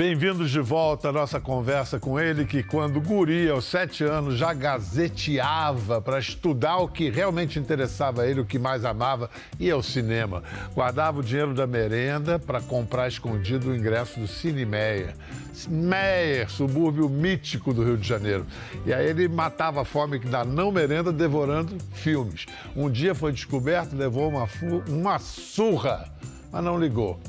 Bem-vindos de volta à nossa conversa com ele, que quando guri, aos sete anos, já gazeteava para estudar o que realmente interessava a ele, o que mais amava, e é o cinema. Guardava o dinheiro da merenda para comprar escondido o ingresso do Cinemeia. Meyer, subúrbio mítico do Rio de Janeiro. E aí ele matava a fome da não merenda devorando filmes. Um dia foi descoberto, levou uma, uma surra, mas não ligou.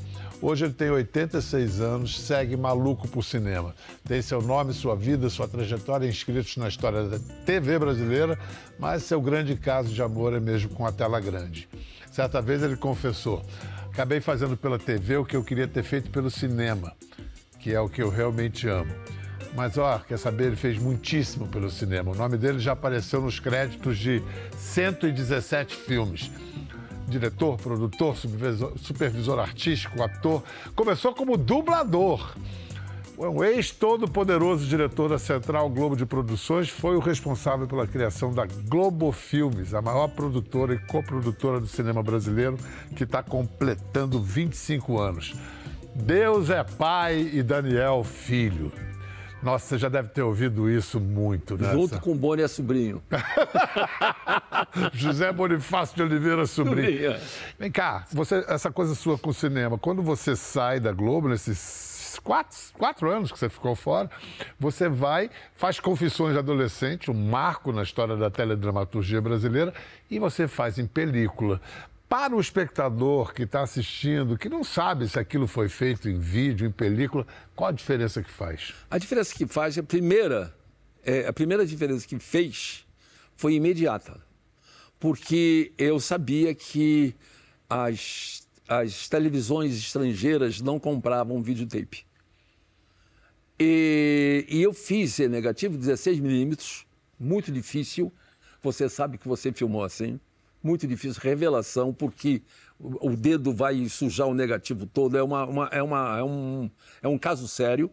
Hoje ele tem 86 anos, segue maluco por cinema. Tem seu nome, sua vida, sua trajetória inscritos na história da TV brasileira, mas seu grande caso de amor é mesmo com a tela grande. Certa vez ele confessou: acabei fazendo pela TV o que eu queria ter feito pelo cinema, que é o que eu realmente amo. Mas, ó, quer saber, ele fez muitíssimo pelo cinema. O nome dele já apareceu nos créditos de 117 filmes diretor, produtor, supervisor, artístico, ator. Começou como dublador. O ex-todo-poderoso diretor da Central Globo de Produções foi o responsável pela criação da Globo Filmes, a maior produtora e coprodutora do cinema brasileiro, que está completando 25 anos. Deus é pai e Daniel filho. Nossa, você já deve ter ouvido isso muito, né? Junto com Boni é sobrinho. José Bonifácio de Oliveira sobrinho. É. Vem cá, você, essa coisa sua com o cinema, quando você sai da Globo, nesses quatro, quatro anos que você ficou fora, você vai, faz Confissões de Adolescente, um marco na história da teledramaturgia brasileira, e você faz em película. Para o espectador que está assistindo, que não sabe se aquilo foi feito em vídeo, em película, qual a diferença que faz? A diferença que faz, a primeira, é, a primeira diferença que fez foi imediata. Porque eu sabia que as, as televisões estrangeiras não compravam videotape. E, e eu fiz negativo, 16 milímetros, muito difícil. Você sabe que você filmou assim muito difícil, revelação, porque o dedo vai sujar o negativo todo, é, uma, uma, é, uma, é, um, é um caso sério.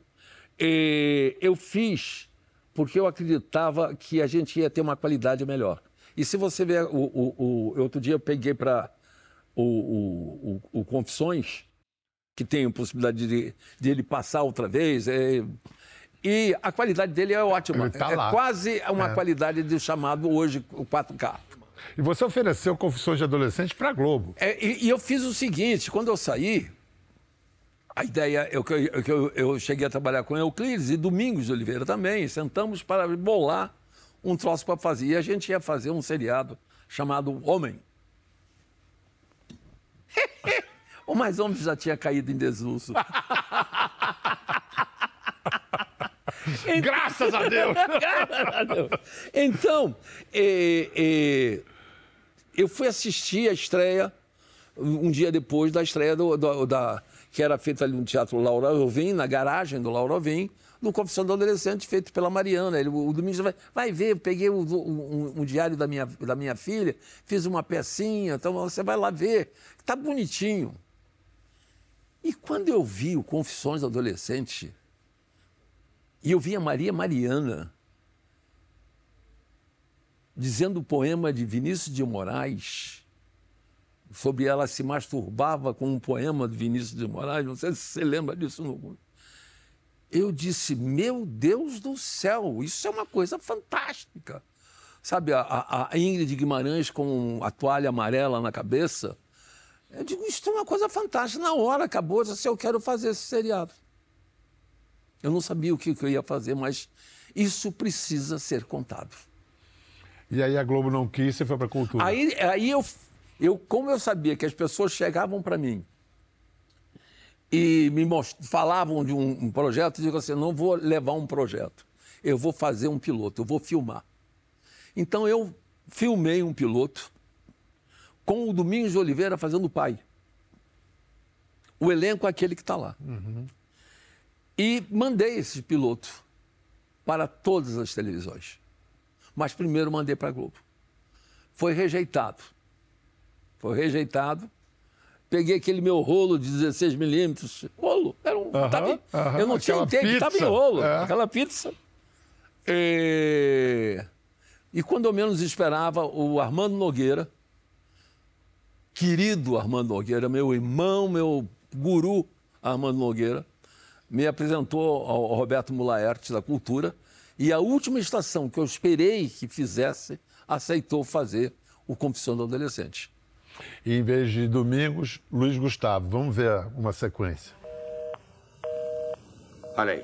E eu fiz porque eu acreditava que a gente ia ter uma qualidade melhor. E se você ver, o, o, o outro dia eu peguei para o, o, Confissões, que tem a possibilidade de, de ele passar outra vez, é, e a qualidade dele é ótima. Tá é quase uma é. qualidade do chamado hoje o 4K. E você ofereceu Confissões de Adolescente para a Globo. É, e, e, eu fiz o seguinte: quando eu saí, a ideia, eu, eu, eu, cheguei a trabalhar com Euclides e Domingos de Oliveira também, sentamos para bolar um troço para fazer. E a gente ia fazer um seriado chamado Homem. o mais homem já tinha caído em desuso. Então, Graças a Deus! Graças a Deus! Então, eh, eh, eu fui assistir a estreia um dia depois da estreia do, do, da, que era feita ali no Teatro Laura Ovim, na garagem do Laura Ovim, no Confissão do Adolescente, feito pela Mariana. Ele, o Domingos vai, vai ver, eu peguei o, um, um, diário da minha, da minha filha, fiz uma pecinha, então você vai lá ver. Está bonitinho. E quando eu vi o Confissões do Adolescente, e eu vi a Maria Mariana dizendo o poema de Vinícius de Moraes, sobre ela se masturbava com um poema de Vinícius de Moraes, não sei se você lembra disso. No... Eu disse, meu Deus do céu, isso é uma coisa fantástica. Sabe, a, a Ingrid Guimarães com a toalha amarela na cabeça. Eu digo, isso é uma coisa fantástica. Na hora acabou, eu disse, eu quero fazer esse seriado. Eu não sabia o que eu ia fazer, mas isso precisa ser contado. E aí a Globo não quis, você foi para a cultura. Aí, aí eu, eu, como eu sabia que as pessoas chegavam para mim e me falavam de um, um projeto, eu digo assim, não vou levar um projeto, eu vou fazer um piloto, eu vou filmar. Então eu filmei um piloto com o Domingos de Oliveira fazendo o pai. O elenco é aquele que está lá. Uhum. E mandei esse piloto para todas as televisões. Mas primeiro mandei para a Globo. Foi rejeitado. Foi rejeitado. Peguei aquele meu rolo de 16 milímetros. Rolo. Era um, tava, eu não tinha tape, estava em rolo. É. Aquela pizza. E, e quando eu menos esperava, o Armando Nogueira, querido Armando Nogueira, meu irmão, meu guru Armando Nogueira, me apresentou ao Roberto Mulaerte da Cultura e a última estação que eu esperei que fizesse, aceitou fazer o Confissão do Adolescente. E em vez de Domingos, Luiz Gustavo. Vamos ver uma sequência. Olha aí.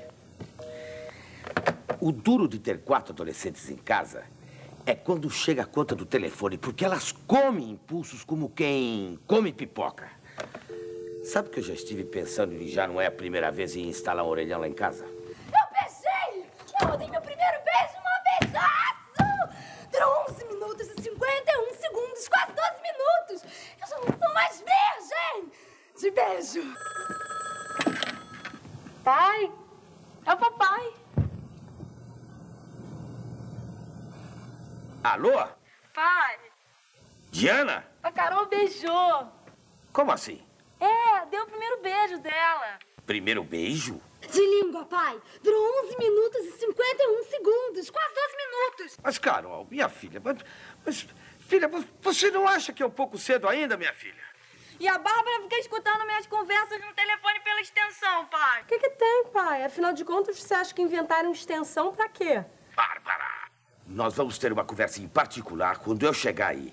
O duro de ter quatro adolescentes em casa é quando chega a conta do telefone, porque elas comem impulsos como quem come pipoca. Sabe que eu já estive pensando e já não é a primeira vez em instalar um orelhão lá em casa? Eu beijei! Eu dei meu primeiro beijo uma beijaço! Durou 11 minutos e 51 segundos, quase 12 minutos! Eu já não sou mais virgem! De beijo! Pai! É o papai! Alô? Pai! Diana? A Carol beijou! Como assim? É, deu o primeiro beijo dela. Primeiro beijo? De língua, pai. Durou 11 minutos e 51 segundos, quase 12 minutos. Mas, Carol, minha filha, mas, mas, filha, você não acha que é um pouco cedo ainda, minha filha? E a Bárbara fica escutando minhas conversas no telefone pela extensão, pai. O que, que tem, pai? Afinal de contas, você acha que inventaram extensão pra quê? Bárbara, nós vamos ter uma conversa em particular quando eu chegar aí.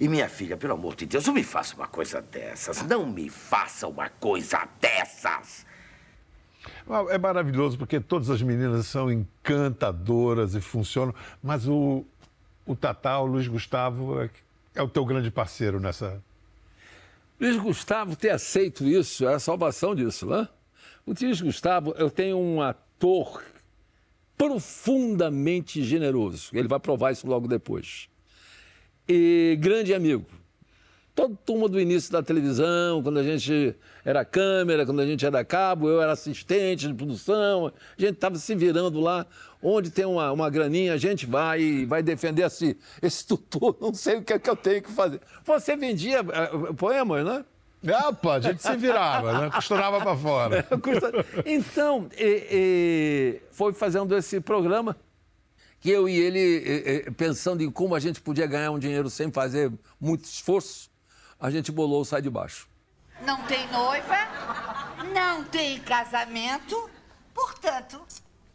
E minha filha, pelo amor de Deus, não me faça uma coisa dessas. Não me faça uma coisa dessas. É maravilhoso porque todas as meninas são encantadoras e funcionam, mas o, o Tatá, o Luiz Gustavo, é, é o teu grande parceiro nessa. Luiz Gustavo ter aceito isso é a salvação disso, né? O Luiz Gustavo, eu tenho um ator profundamente generoso. Ele vai provar isso logo depois e grande amigo. Toda turma do início da televisão, quando a gente era câmera, quando a gente era cabo, eu era assistente de produção, a gente estava se virando lá. Onde tem uma, uma graninha, a gente vai e vai defender esse, esse tutor, não sei o que é que eu tenho que fazer. Você vendia uh, poemas, né? Opa, a gente se virava, né? costurava para fora. Então, e, e, foi fazendo esse programa que eu e ele, pensando em como a gente podia ganhar um dinheiro sem fazer muito esforço, a gente bolou o Sai de Baixo. Não tem noiva, não tem casamento, portanto,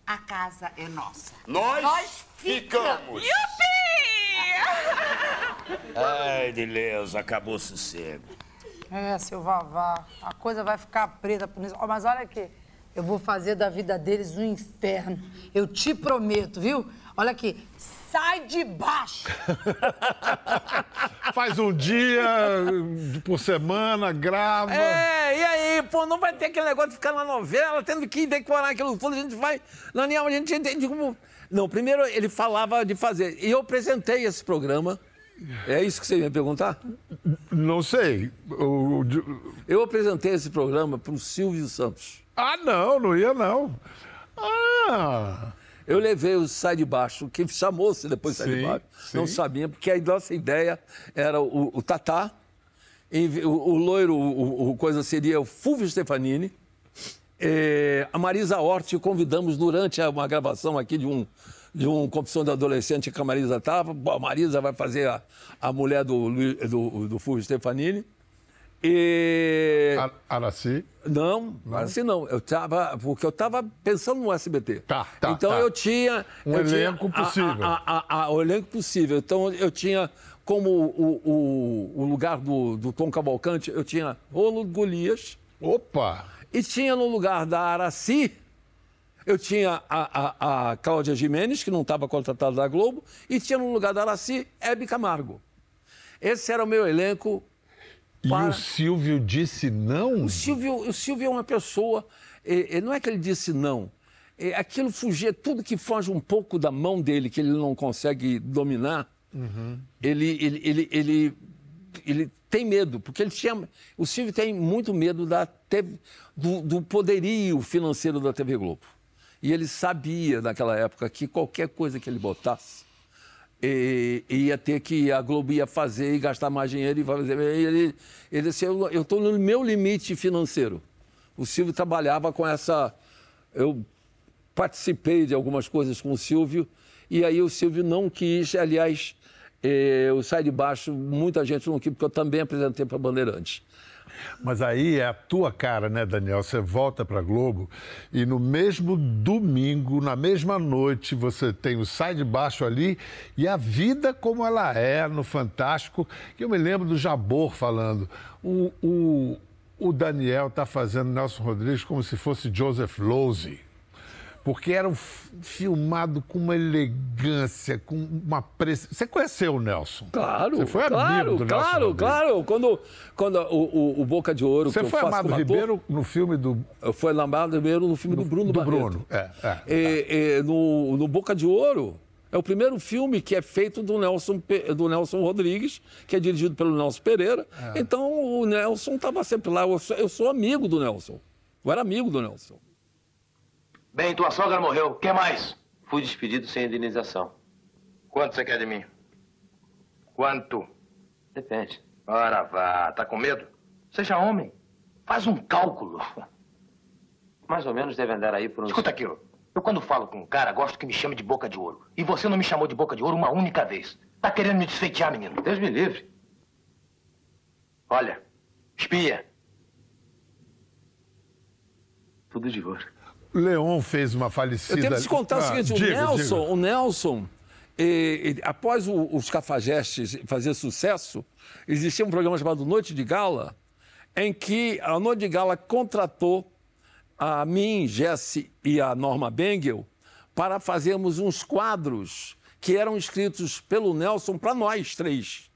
a casa é nossa. Nós, Nós ficamos. Yupi! Ai, Deus, acabou o sossego. É, seu Vavá, a coisa vai ficar preta por isso. Mas olha aqui, eu vou fazer da vida deles um inferno. Eu te prometo, viu? Olha aqui, sai de baixo. Faz um dia por semana, grava. É, e aí, pô, não vai ter aquele negócio de ficar na novela, tendo que decorar aquilo tudo, a gente vai. Na a gente entende como. Não, primeiro ele falava de fazer. E eu apresentei esse programa. É isso que você ia me perguntar? Não sei. Eu, eu apresentei esse programa para o Silvio Santos. Ah, não, não ia não. Ah! Eu levei o Sai de Baixo, que chamou-se depois Sai de Baixo, sim. não sabia, porque a nossa ideia era o, o Tatá, o, o loiro, o, o, coisa seria o Fulvio Stefanini, é, a Marisa Hort, convidamos durante uma gravação aqui de um, de um Confissão de Adolescente que a Marisa estava. A Marisa vai fazer a, a mulher do, do, do Fulvio Stefanini. E... Araci? Não, não, Araci não. Eu tava, porque eu estava pensando no SBT. Tá, tá. Então tá. eu tinha. Um eu elenco tinha possível. A, a, a, o elenco possível. Então eu tinha como o, o, o lugar do, do Tom Cavalcante, eu tinha Rolo Golias. Opa! E tinha no lugar da Araci, eu tinha a, a, a Cláudia Jimenez, que não estava contratada da Globo, e tinha no lugar da Araci, Hebe Camargo. Esse era o meu elenco para... E o Silvio disse não? O Silvio, o Silvio é uma pessoa. É, é, não é que ele disse não. É, aquilo fugia, tudo que foge um pouco da mão dele, que ele não consegue dominar, uhum. ele, ele, ele, ele, ele tem medo, porque ele tinha. O Silvio tem muito medo da TV, do, do poderio financeiro da TV Globo. E ele sabia naquela época que qualquer coisa que ele botasse e, ia ter que a Globo ia fazer e gastar mais dinheiro e fazer. Ele, ele disse, eu estou no meu limite financeiro. O Silvio trabalhava com essa. Eu participei de algumas coisas com o Silvio e aí o Silvio não quis, aliás, E o Sai de Baixo, muita gente não quis, porque eu também apresentei para Bandeirantes. Mas aí é a tua cara, né, Daniel? Você volta para Globo e no mesmo domingo, na mesma noite, você tem o Sai de Baixo ali e a vida como ela é no Fantástico. Que eu me lembro do Jabor falando. O, o, o Daniel está fazendo Nelson Rodrigues como se fosse Joseph Losey porque era filmado com uma elegância, com uma pressa. Você conheceu o Nelson? Claro. Você foi claro, amigo do Nelson Claro, Rodrigues. claro. Quando, quando o, o, o Boca de Ouro. Você foi Amado como ator, Ribeiro no filme do. Foi Amado Ribeiro no filme do Bruno do Barreto. Bruno, é, é. E- e no, no Boca de Ouro, é o primeiro filme que é feito do Nelson, do Nelson Rodrigues, que é dirigido pelo Nelson Pereira. É. Então o Nelson estava sempre lá. Eu sou, eu sou amigo do Nelson. Eu era amigo do Nelson. Bem, tua sogra morreu. O que mais? Fui despedido sem indenização. Quanto você quer de mim? Quanto? Depende. Ora vá, tá com medo? Seja homem. Faz um cálculo. Mais ou menos deve andar aí por uns. Escuta aqui, ó. eu quando falo com um cara, gosto que me chame de boca de ouro. E você não me chamou de boca de ouro uma única vez. Tá querendo me desfeitear, menino? Deus me livre. Olha, espia. Tudo de ouro. Leon fez uma falecida. Eu tenho que te contar o Ah, seguinte: diga, o Nelson, diga. o Nelson eh, eh, após o- os Cafajestes fazer sucesso, existia um programa chamado Noite de Gala, em que a Noite de Gala contratou a mim, Jesse e a Norma Bengel para fazermos uns quadros que eram escritos pelo Nelson para nós três,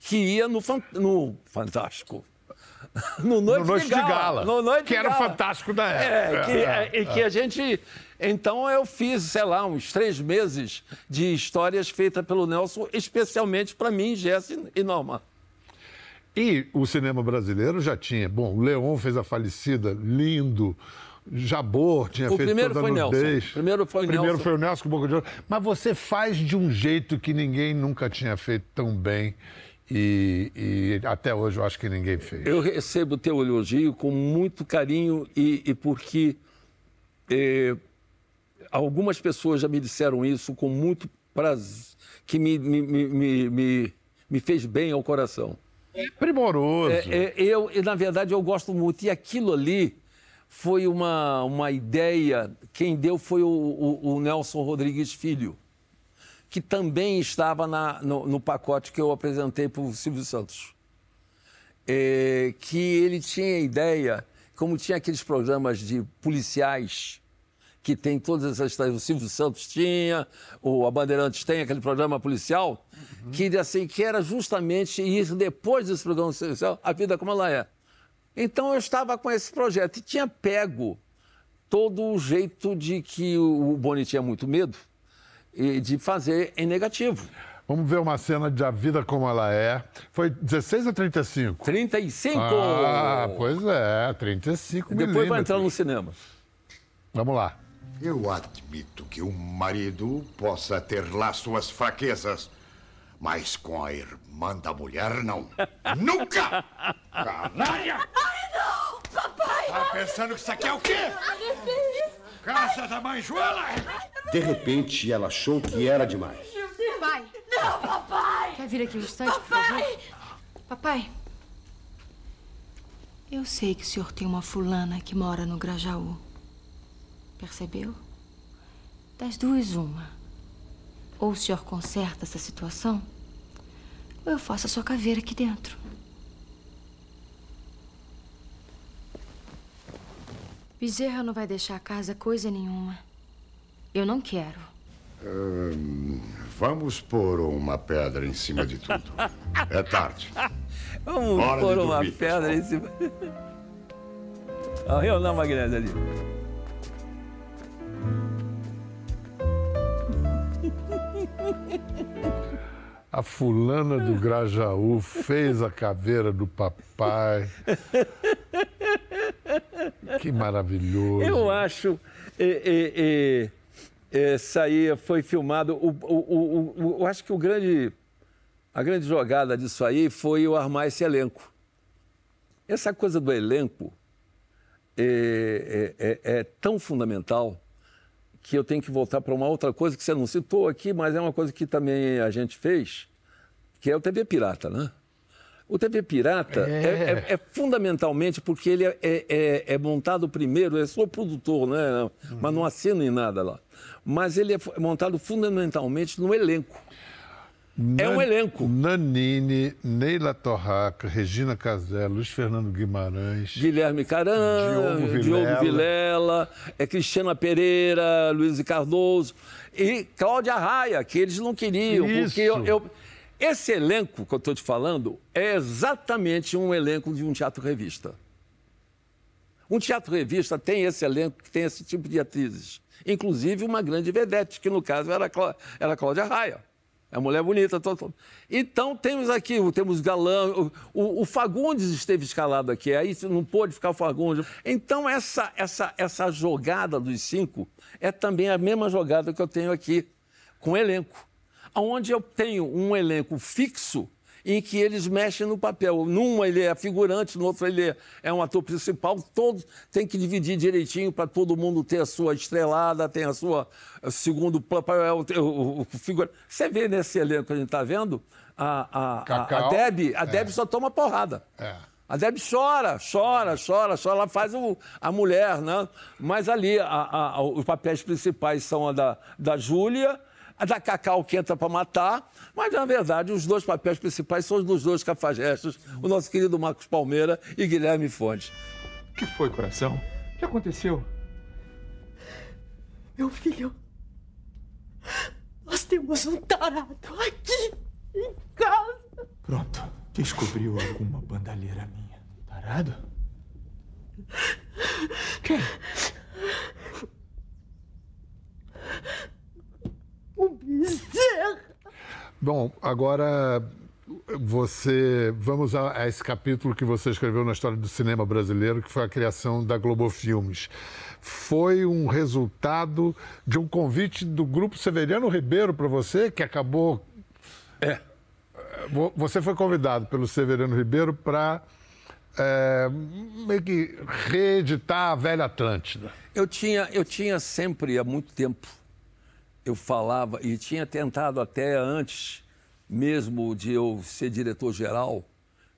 que ia no, no Fantástico. No Noite, No Noite de Gala, No Noite que de era o Gala. Fantástico da É, época. que, É, é, e que a gente. Então eu fiz, sei lá, uns três meses de histórias feitas pelo Nelson, especialmente para mim, Jesse e Norma. E o cinema brasileiro já tinha. Bom, o Leon fez a falecida, lindo. Jabor tinha O feito primeiro foi Nelson. nudez. Primeiro foi Primeiro Nelson. foi o Nelson com Boca de Ouro. Mas você faz de um jeito que ninguém nunca tinha feito tão bem. E, e até hoje eu acho que ninguém fez. Eu recebo teu elogio com muito carinho e, e porque eh, algumas pessoas já me disseram isso com muito prazer, que me, me, me, me, me- fez bem ao coração. Primoroso. É, é, eu, na verdade, eu gosto muito. E aquilo ali foi uma, uma ideia. Quem deu foi o, o- o Nelson Rodrigues Filho, que também estava na- no, no pacote que eu apresentei para o Silvio Santos. É, que ele tinha ideia, como tinha aqueles programas de policiais que tem todas essas. O Silvio Santos tinha, o a Bandeirantes tem aquele programa policial, que, assim, que era justamente isso, depois desse programa policial, a vida como ela é. Então eu estava com esse projeto e tinha pego todo o jeito de que o Boni tinha muito medo de fazer em negativo. Vamos ver uma cena de A Vida Como Ela É. Foi 16 ou 35? 35! Ah, pois é, 35 Depois vai entrar no cinema. Vamos lá. Eu admito que um marido possa ter lá suas fraquezas, mas com a irmã da mulher, não. Nunca! Canalha! Ai, não! Papai! Tá pensando que isso aqui é o quê? Casa da mãe Joana? De repente, ela achou que era demais. Pai! Não, papai! Quer vir aqui um instante, por favor? Papai, eu sei que o senhor tem uma fulana que mora no Grajaú. Percebeu? Das duas, uma. Ou o senhor conserta essa situação, ou eu faço a sua caveira aqui dentro. Bezerra não vai deixar a casa coisa nenhuma. Eu não quero. Hum, vamos pôr uma pedra em cima de tudo. É tarde. Vamos Hora pôr uma dormir, pedra em cima. Olha eu não, Magnésio, ali. A fulana do Grajaú fez a caveira do papai. Que maravilhoso. Eu acho. Essa aí foi filmado. O, o, o, o- eu acho que o grande, a grande jogada disso aí foi eu armar esse elenco. Essa coisa do elenco é, é- é- é tão fundamental que eu tenho que voltar para uma outra coisa que você não citou aqui, mas é uma coisa que também a gente fez, que é o TV Pirata, né? O TV Pirata é, É. é- é fundamentalmente porque ele é, é- é- montado primeiro, eu sou produtor, né? mas não assino em nada lá. Mas ele é montado fundamentalmente no elenco. É um elenco. Nanini, Neila Torraca, Regina Casé, Luiz Fernando Guimarães. Guilherme Caran, Diogo Diogo Vilela. Vilela, é Cristiana Pereira, Luiz Cardoso e Cláudia Raia, que eles não queriam, Isso. porque eu, eu- esse elenco que eu estou te falando é exatamente um elenco de um teatro-revista. Um teatro-revista tem esse elenco que tem esse tipo de atrizes. Inclusive uma grande vedete, que no caso era, Clá- era Cláudia Raia. É mulher bonita. tô- tô- Então temos aqui, temos Galã, o, o- o Fagundes esteve escalado aqui, aí não pôde ficar o Fagundes. Então essa, essa, essa jogada dos cinco é também a mesma jogada que eu tenho aqui com o elenco. Onde eu tenho um elenco fixo em que eles mexem no papel. Num ele é figurante, no outro ele é- é um ator principal. Todos tem que dividir direitinho para todo mundo ter a sua estrelada, tem a sua a segundo papel, figurante. Você vê nesse elenco que a gente está vendo, a, a, a. Deb, a É. Deb só toma porrada. É. A Deb chora, chora, chora, chora. Ela faz o- a mulher, né? Mas ali a- a- os papéis principais são a da, da Júlia, a da Cacau que entra para matar. Mas, na verdade, os dois papéis principais são os dos dois cafajestes, o nosso querido Marcos Palmeira e Guilherme Fontes. O que foi, coração? O que aconteceu? Meu filho, nós temos um tarado aqui em casa. Pronto, descobriu alguma bandalheira minha. Tarado? Quem? O Bezerra. Bom, agora você. Vamos a, a esse capítulo que você escreveu na história do cinema brasileiro, que foi a criação da Globo Filmes. Foi um resultado de um convite do grupo Severiano Ribeiro para você, que acabou. É. Vo- Você foi convidado pelo Severiano Ribeiro para meio que reeditar a velha Atlântida. Eu tinha, eu tinha sempre, há muito tempo, eu falava, e tinha tentado até antes mesmo de eu ser diretor-geral,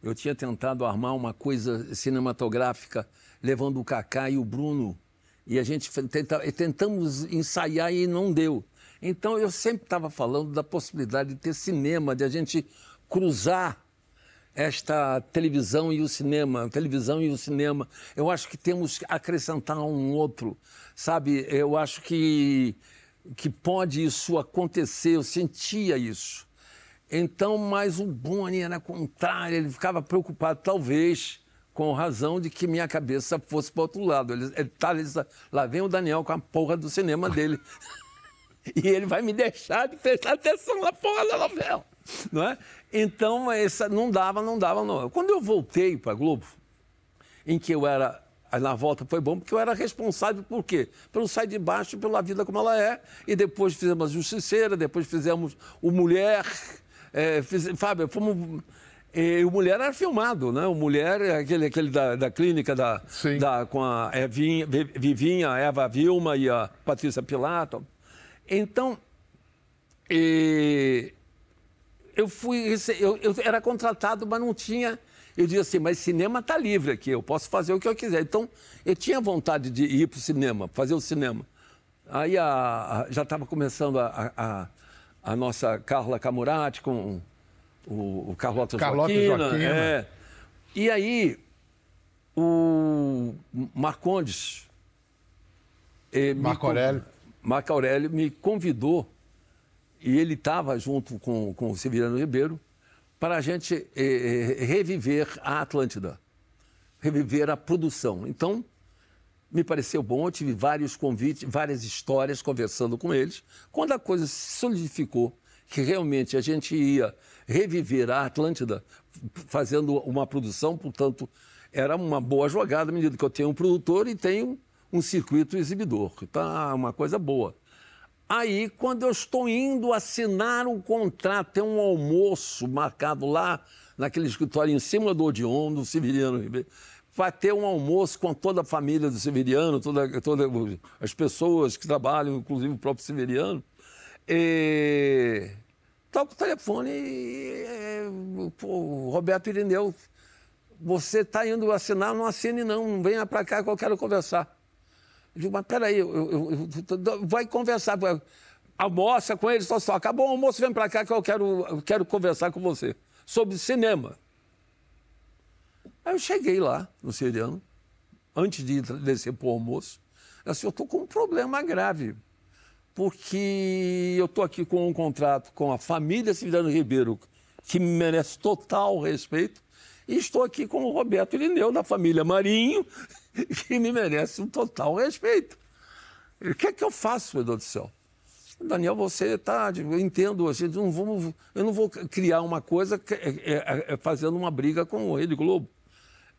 eu tinha tentado armar uma coisa cinematográfica, levando o Cacá e o Bruno, e a gente tenta, tentamos ensaiar e não deu. Então eu sempre estava falando da possibilidade de ter cinema, de a gente cruzar esta televisão e o cinema, a televisão e o cinema. Eu acho que temos que acrescentar um outro, sabe? Eu acho que, que pode isso acontecer, eu sentia isso. Então, mas o Boni era contrário, ele ficava preocupado, talvez, com razão de que minha cabeça fosse para outro lado. Ele, ele tá, ele, lá vem o Daniel com a porra do cinema dele. e ele vai me deixar de prestar atenção na porra da novela. Não é? Então, essa, não dava, não dava, não. Quando eu voltei para a Globo, em que eu era. Na volta foi bom, porque eu era responsável por quê? Pelo Sai de Baixo, pela vida como ela é. E depois fizemos a Justiceira, depois fizemos o Mulher. É, fiz, Fábio, fomos. E o Mulher era filmado, né? O Mulher, é aquele, aquele da, da clínica da, da, com a Evinha, Vi- Vivinha, a Eva Vilma e a Patrícia Pilato. Então, e eu fui. Eu, eu era contratado, mas não tinha. Eu dizia assim, mas cinema está livre aqui, eu posso fazer o que eu quiser. Então, eu tinha vontade de ir para o cinema, fazer o cinema. Aí a- a- já estava começando a, a- nossa Carla Camurati com o, o Carlota, Carlota Joaquina. Joaquina. é. E aí, o Marcondes. eh, Marco con- Aurélio. Marco Aurélio me convidou e ele estava junto com, com o Severiano Ribeiro para a gente eh, eh, reviver a Atlântida, reviver a produção. Então, me pareceu bom, eu tive vários convites, várias histórias conversando com eles. Quando a coisa se solidificou, que realmente a gente ia reviver a Atlântida fazendo uma produção, portanto, era uma boa jogada, à medida que eu tenho um produtor e tenho um circuito exibidor. Tá uma coisa boa. Aí, quando eu estou indo assinar um contrato, tem um almoço marcado lá naquele escritório em cima do Odeon, do Severiano Ribeiro. Vai ter um almoço com toda a família do Severiano, toda, toda as pessoas que trabalham, inclusive o próprio Severiano. E toca o telefone e pô, Roberto Irineu, você está indo assinar, não assine não venha para cá que eu quero conversar. Eu digo, mas peraí, eu, eu, eu, vai conversar, almoça com ele, só só, acabou o almoço, vem para cá que eu quero, eu quero conversar com você sobre cinema. Aí eu cheguei lá, no Siriano, antes de descer para o almoço, eu disse, eu estou com um problema grave, porque eu estou aqui com um contrato com a família Siriano Ribeiro, que me merece total respeito, e estou aqui com o Roberto Irineu, da família Marinho, que me merece um total respeito. O que é que eu faço, meu Deus do céu? Daniel, você está. Eu entendo, a gente não vamos, eu não vou criar uma coisa que, é, é, é, fazendo uma briga com o Rede Globo.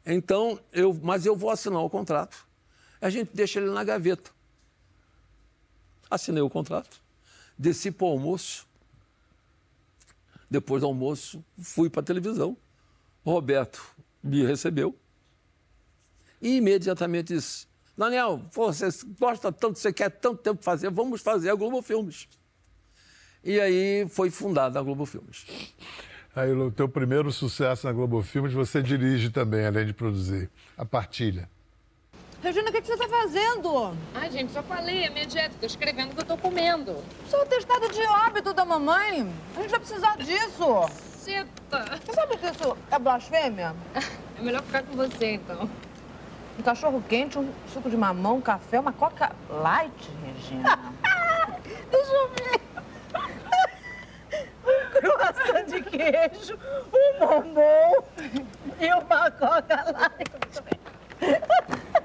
Então, eu, mas eu vou assinar o contrato. A gente deixa ele na gaveta. Assinei o contrato, desci para o almoço. Depois do almoço, fui para a televisão. Roberto me recebeu e imediatamente disse: Daniel, você gosta tanto, você quer tanto tempo fazer, vamos fazer a Globo Filmes. E aí foi fundada a Globo Filmes. Aí o teu primeiro sucesso na Globo Filmes, você dirige também, além de produzir. A partilha. Regina, o que, que você está fazendo? Ai, gente, só falei, é minha dieta. Tô escrevendo o que eu tô comendo. Isso é o testado de óbito da mamãe. A gente vai precisar disso. Cita. Você sabe que isso é blasfêmia? É melhor ficar com você, então. Um cachorro quente, um suco de mamão, um café, uma coca light, Regina. Deixa eu ver croissant de queijo, um bombom e uma coca light.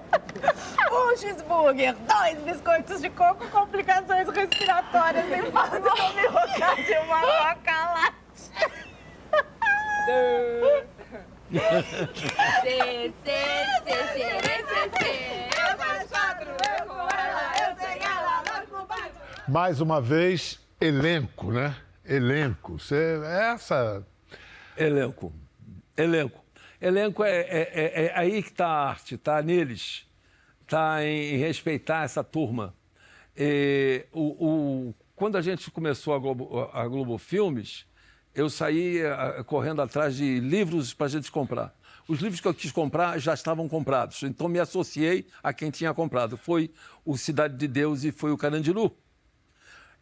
Um cheeseburger, dois biscoitos de coco, complicações respiratórias em fase de homeopatia de uma coca light. Mais uma vez, elenco, né? Elenco. Você, essa. Elenco. Elenco. Elenco é, é, é, é aí que está a arte, está neles. Está em, em, respeitar essa turma. E, o, o, quando a gente começou a Globo, a Globo Filmes, eu saí uh, correndo atrás de livros para a gente comprar. Os livros que eu quis comprar já estavam comprados, então me associei a quem tinha comprado. Foi o Cidade de Deus e foi o Carandiru.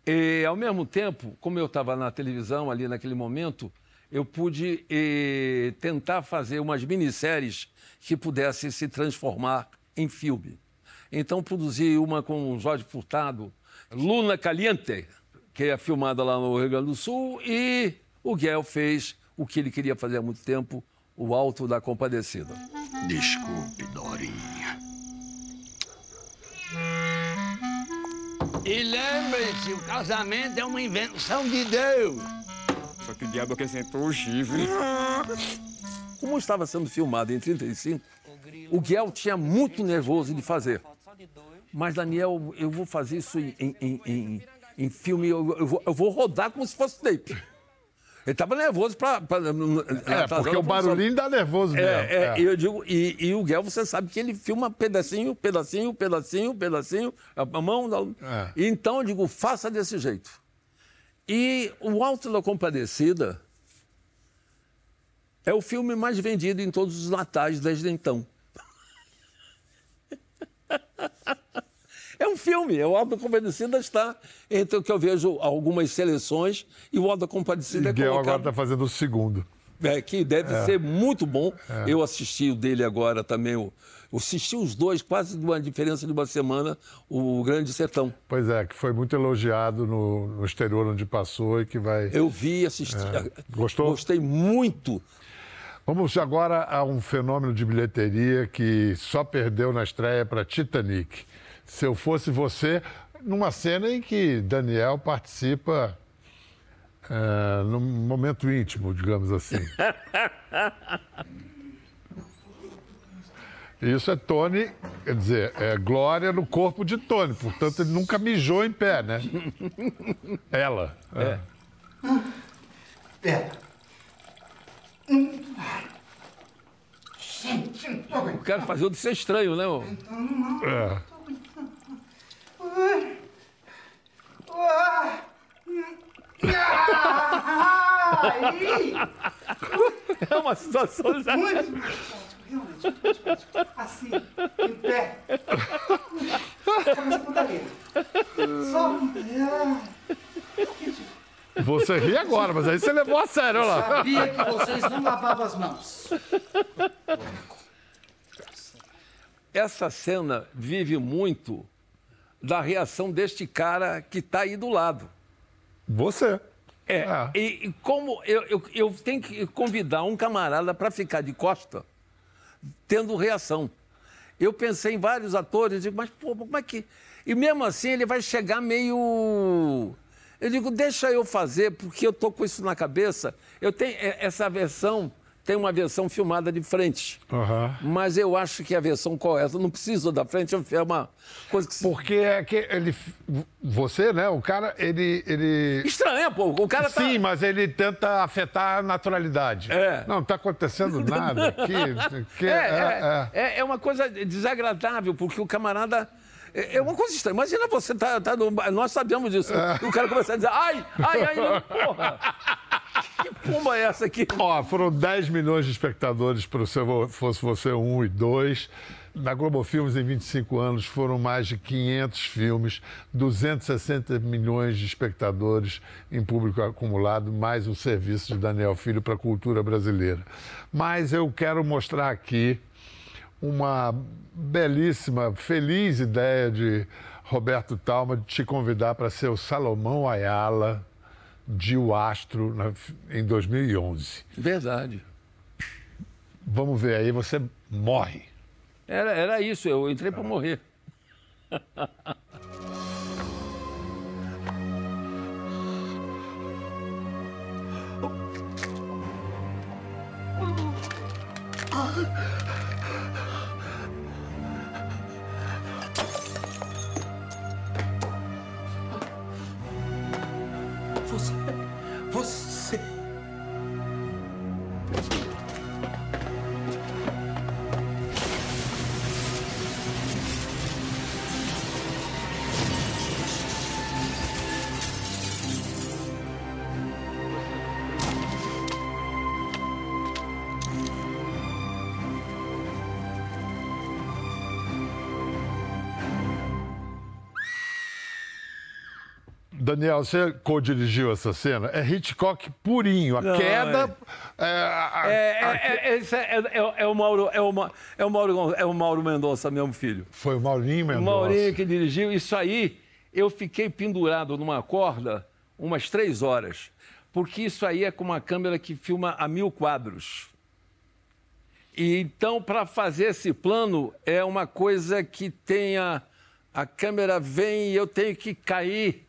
E, ao mesmo tempo, como eu estava na televisão ali naquele momento, eu pude e, tentar fazer umas minisséries que pudessem se transformar em filme. Então, produzi uma com o Jorge Furtado, Luna Caliente, que é filmada lá no Rio Grande do Sul, e o Guel fez o que ele queria fazer há muito tempo, o Alto da Compadecida. Desculpe, Dorinha. E lembre-se, o casamento é uma invenção de Deus. Só que o diabo acrescentou o chifre. Como estava sendo filmado em 35, o Guel tinha muito nervoso de fazer. Mas, Daniel, eu vou fazer isso em, em, em, em filme, eu, eu, vou, eu, vou, rodar como se fosse tape. Ele estava nervoso para. É, porque o barulhinho dá nervoso mesmo. É, é, é. Eu digo, e, e, o Guel, você sabe que ele filma pedacinho, pedacinho, pedacinho, pedacinho, a mão. É. Então eu digo, faça desse jeito. E O Alto da Compadecida é o filme mais vendido em todos os natais desde então. É um filme, é o Alto da Compadecida está entre o que eu vejo algumas seleções e o Alto da Compadecida e é colocado... agora está fazendo o segundo. É, que deve é. ser muito bom. É. Eu assisti o dele agora também, eu, eu assisti os dois, quase uma diferença de uma semana, o Grande Sertão. Pois é, que foi muito elogiado no, no exterior onde passou e que vai... Eu vi, assisti. É. Gostou? Gostei muito. Vamos agora a um fenômeno de bilheteria que só perdeu na estreia para Titanic. Se eu fosse você, numa cena em que Daniel participa é, num momento íntimo, digamos assim. Isso é Tony, quer dizer, é Glória no corpo de Tony, portanto ele nunca mijou em pé, né? Ela. É. É. Eu quero fazer o de ser estranho, né? É. É uma situação já. Muito realmente. Assim, em pé. Só. Ah. Você ri agora, mas aí você levou a sério, olha lá. Sabia que vocês não lavavam as mãos. Essa cena vive muito da reação deste cara que está aí do lado. Você. É, E, e como eu, eu, eu tenho que convidar um camarada para ficar de costa tendo reação. Eu pensei em vários atores, digo, mas pô, como é que. E mesmo assim ele vai chegar meio. Eu digo, deixa eu fazer, porque eu tô com isso na cabeça. Eu tenho é, essa versão, tem uma versão filmada de frente. Aham. Mas eu acho que a versão correta não precisa da frente, é uma coisa que. Porque é que ele. Você, né? O cara, ele. ele... Estranha, pô. O cara tá. Sim, mas ele tenta afetar a naturalidade. É. Não, tá acontecendo nada aqui. que- É, é, é, é, é uma coisa desagradável, porque o camarada. É é uma coisa estranha. Imagina você tá, tá no. Nós sabemos disso. E o cara começa a dizer, ai, ai, ai, não, porra. Que pomba é essa aqui? Ó, foram 10 milhões de espectadores para o seu Fosse Você 1 e 2. Na Globo Filmes, em 25 anos, foram mais de 500 filmes, 260 milhões de espectadores em público acumulado, mais o serviço de Daniel Filho para a cultura brasileira. Mas eu quero mostrar aqui uma belíssima, feliz ideia de Roberto Talma de te convidar para ser o Salomão Ayala de O Astro na- em 2011. Verdade. Vamos ver aí, você morre. Era, era isso, eu entrei para morrer. Daniel, você co-dirigiu essa cena? É Hitchcock purinho. A Não, queda. é, a- É, a- é, o Mauro, é o, Ma- é o Mauro, é o Mauro Mendonça, meu filho. Foi o Maurinho O Mendonça. Maurinho que dirigiu. Isso aí, eu fiquei pendurado numa corda umas três horas. Porque isso aí é com uma câmera que filma a mil quadros. E então, para fazer esse plano, é uma coisa que tenha. A câmera vem e eu tenho que cair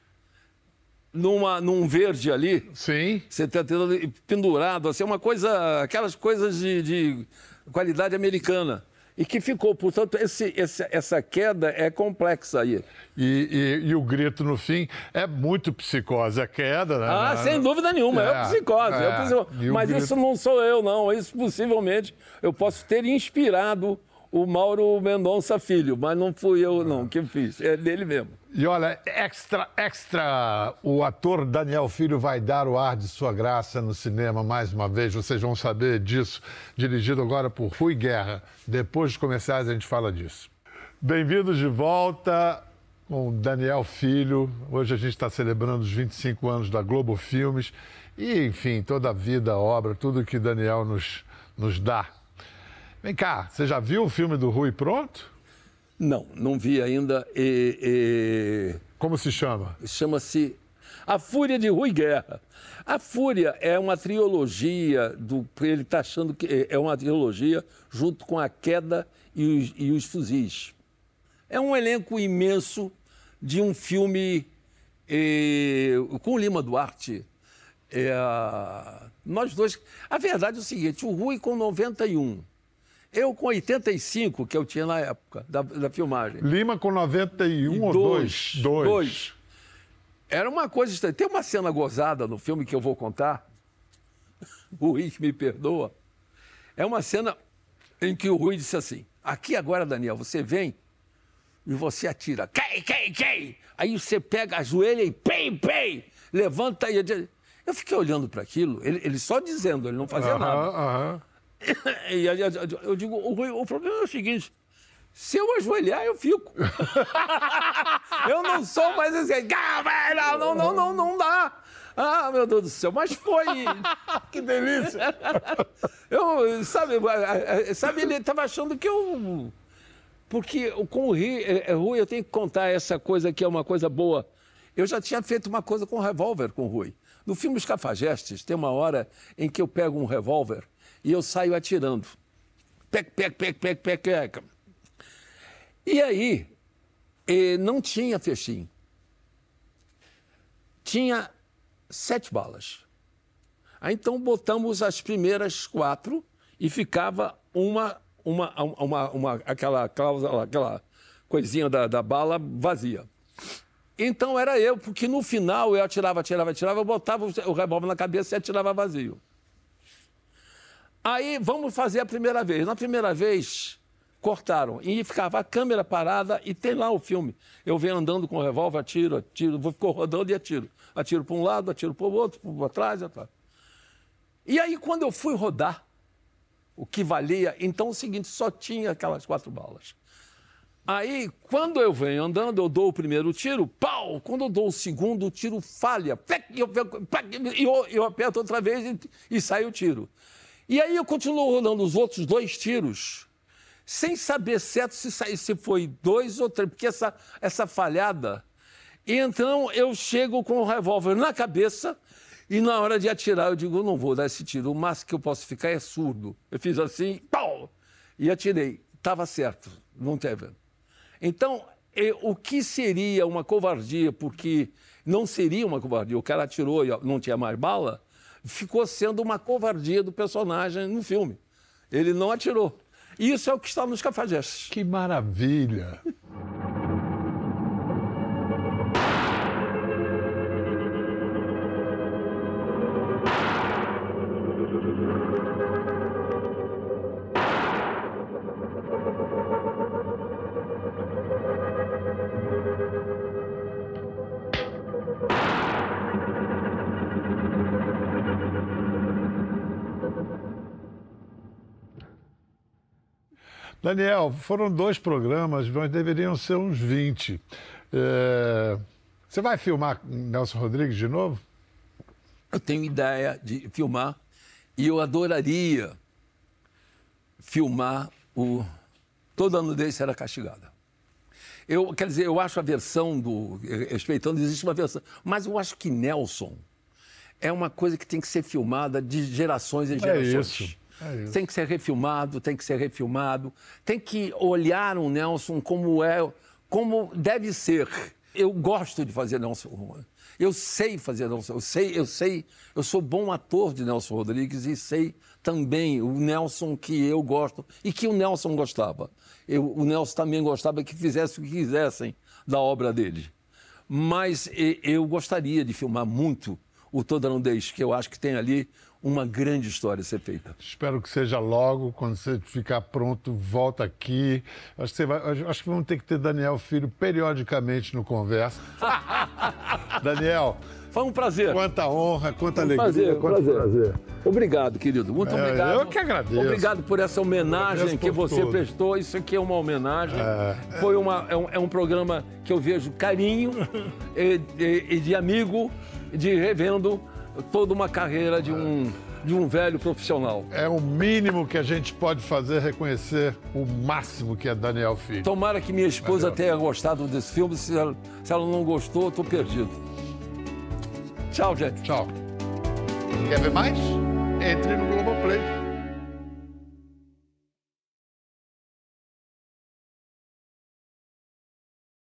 numa, num verde ali. Sim. Você está tendo pendurado, assim, é uma coisa, aquelas coisas de, de qualidade americana. E que ficou, portanto, esse, esse- essa queda é complexa aí. E, e- e o grito no fim é muito psicose. A queda, né? Ah, sem dúvida nenhuma, é, psicose. é é. psicose. Mas grito- isso não sou eu, não. Isso possivelmente eu posso ter inspirado o Mauro Mendonça Filho, mas não fui eu, não, que fiz. É dele mesmo. E olha, extra, extra, o ator Daniel Filho vai dar o ar de sua graça no cinema mais uma vez. Vocês vão saber disso. Dirigido agora por Rui Guerra. Depois dos comerciais a gente fala disso. Bem-vindos de volta com Daniel Filho. Hoje a gente está celebrando os 25 anos da Globo Filmes. E, enfim, toda a vida, a obra, tudo que Daniel nos, nos dá. Vem cá, você já viu o filme do Rui pronto? Não, não vi ainda. E, e- Como se chama? Chama-se A Fúria de Rui Guerra. A Fúria é uma trilogia do. Ele está achando que é uma trilogia junto com a queda e os, e os fuzis. É um elenco imenso de um filme eh, com o Lima Duarte. É, nós dois. A verdade é o seguinte: o Rui com 91. Eu com 85, que eu tinha na época da, da filmagem. Lima com 91 ou 2? Dois. Dois. Era uma coisa estranha. Tem uma cena gozada no filme que eu vou contar. O Rui que me perdoa. É uma cena em que o Rui disse assim: Aqui agora, Daniel, você vem e você atira. Quem, quem, quem? Aí você pega a joelha e pem, pem, levanta e. Eu fiquei olhando para aquilo, ele, ele só dizendo, ele não fazia Aham, nada. aham. E aí, eu digo, o, o problema é o seguinte. Se eu ajoelhar, eu fico. eu não sou mais assim. "Ah, Não, não, não, não dá. Ah, meu Deus do céu, mas foi. que delícia! Eu, sabe, sabe, ele estava achando que eu. Porque com o Rui, eh, Rui, eu tenho que contar essa coisa que é uma coisa boa. Eu já tinha feito uma coisa com revólver com o Rui. No filme Os Cafajestes, tem uma hora em que eu pego um revólver e eu saio atirando. Pec, pec, pec, pec, pec, pec. E aí, não tinha fechinho. Tinha sete balas. Aí então botamos as primeiras quatro e ficava uma, uma, uma, uma aquela cláusula, aquela coisinha da, da bala vazia. Então era eu, porque no final eu atirava, atirava, atirava, eu botava o revólver na cabeça e atirava vazio. Aí vamos fazer a primeira vez. Na primeira vez, cortaram. E ficava a câmera parada e tem lá o filme. Eu venho andando com o revólver, atiro, atiro, vou ficou rodando e atiro. Atiro para um lado, atiro para o outro, para trás, atrás. E aí, quando eu fui rodar, o que valia, então o seguinte, só tinha aquelas quatro balas. Aí, quando eu venho andando, eu dou o primeiro tiro, pau! Quando eu dou o segundo, o tiro falha. E eu, eu, eu aperto outra vez e, e sai o tiro. E aí eu continuo rodando os outros dois tiros, sem saber certo se, se foi dois ou três, porque essa, essa falhada. E então eu chego com o revólver na cabeça e na hora de atirar eu digo, eu não vou dar esse tiro, o máximo que eu posso ficar é surdo. Eu fiz assim, pau! E atirei. Estava certo, não teve. Então, eh, o que seria uma covardia, porque não seria uma covardia, o cara atirou e não tinha mais bala, ficou sendo uma covardia do personagem no filme. Ele não atirou. Isso é o que está nos cafajestes. Que maravilha! Daniel, foram dois programas, mas deveriam ser uns 20. É, Você vai filmar Nelson Rodrigues de novo? Eu tenho ideia de filmar e eu adoraria filmar o Toda a nudez será castigada. Eu, quer dizer, eu acho a versão do. Respeitando, existe uma versão. Mas eu acho que Nelson é uma coisa que tem que ser filmada de gerações em É gerações. isso, é. Tem que ser refilmado, tem que ser refilmado. Tem que olhar o Nelson como é, como deve ser. Eu gosto de fazer Nelson. Eu sei fazer Nelson. Eu sei, eu sei. Eu sou bom ator de Nelson Rodrigues e sei também o Nelson que eu gosto e que o Nelson gostava. Eu- o Nelson também gostava que fizesse o que quisessem da obra dele. Mas eu gostaria de filmar muito o Toda Nudez, que eu acho que tem ali uma grande história a ser feita. Espero que seja logo, quando você ficar pronto, volta aqui. Acho que, vai- acho- que vamos ter que ter Daniel Filho periodicamente no Conversa. Daniel. Foi um prazer. Quanta honra, quanta Um alegria. prazer, quanto prazer. Obrigado, querido. Muito É, obrigado. eu que agradeço. Obrigado por essa homenagem que você tudo. prestou. Isso aqui é uma homenagem. É. Foi uma, é, um, é um programa que eu vejo carinho e, e- e de amigo, de revendo toda uma carreira de um, de um velho profissional. É o mínimo que a gente pode fazer, reconhecer o máximo que é Daniel Filho. Tomara que minha esposa Valeu. tenha gostado desse filme. Se ela, se ela não gostou, estou perdido. Tchau, gente. Tchau. Quer ver mais? Entre no Globoplay.